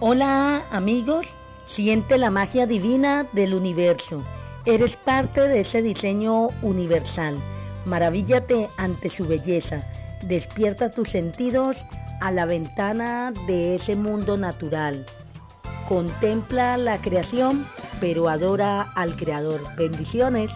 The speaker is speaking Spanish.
Hola amigos, siente la magia divina del universo. Eres parte de ese diseño universal. Maravíllate ante su belleza. Despierta tus sentidos a la ventana de ese mundo natural. Contempla la creación, pero adora al Creador. Bendiciones.